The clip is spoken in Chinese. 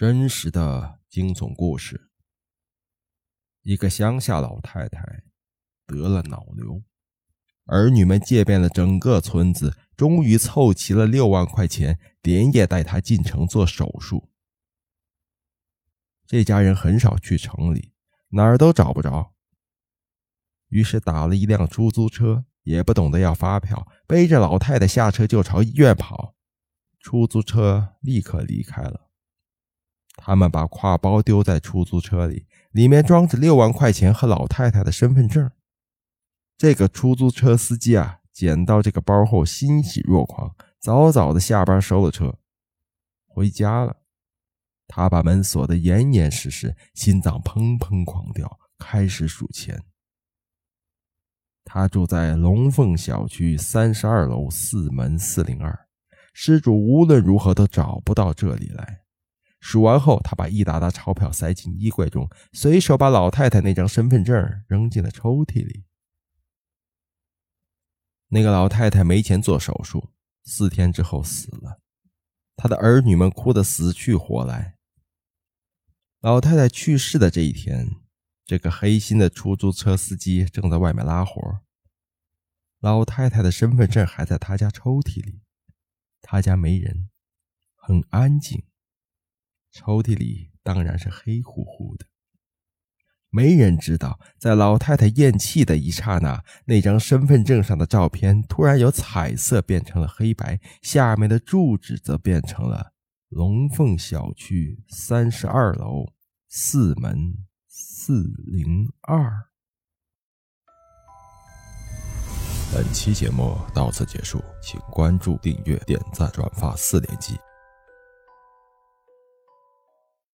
真实的惊悚故事：一个乡下老太太得了脑瘤，儿女们借遍了整个村子，终于凑齐了六万块钱，连夜带她进城做手术。这家人很少去城里，哪儿都找不着，于是打了一辆出租车，也不懂得要发票，背着老太太下车就朝医院跑。出租车立刻离开了。他们把挎包丢在出租车里，里面装着六万块钱和老太太的身份证。这个出租车司机啊，捡到这个包后欣喜若狂，早早的下班收了车，回家了。他把门锁得严严实实，心脏砰砰狂跳，开始数钱。他住在龙凤小区三十二楼四门四零二，失主无论如何都找不到这里来。数完后，他把一沓沓钞票塞进衣柜中，随手把老太太那张身份证扔进了抽屉里。那个老太太没钱做手术，四天之后死了。她的儿女们哭得死去活来。老太太去世的这一天，这个黑心的出租车司机正在外面拉活。老太太的身份证还在他家抽屉里，他家没人，很安静。抽屉里当然是黑乎乎的。没人知道，在老太太咽气的一刹那，那张身份证上的照片突然由彩色变成了黑白，下面的住址则变成了。龙凤小区三十二楼四门四零二。本期节目到此结束，请关注、订阅、点赞、转发四连击。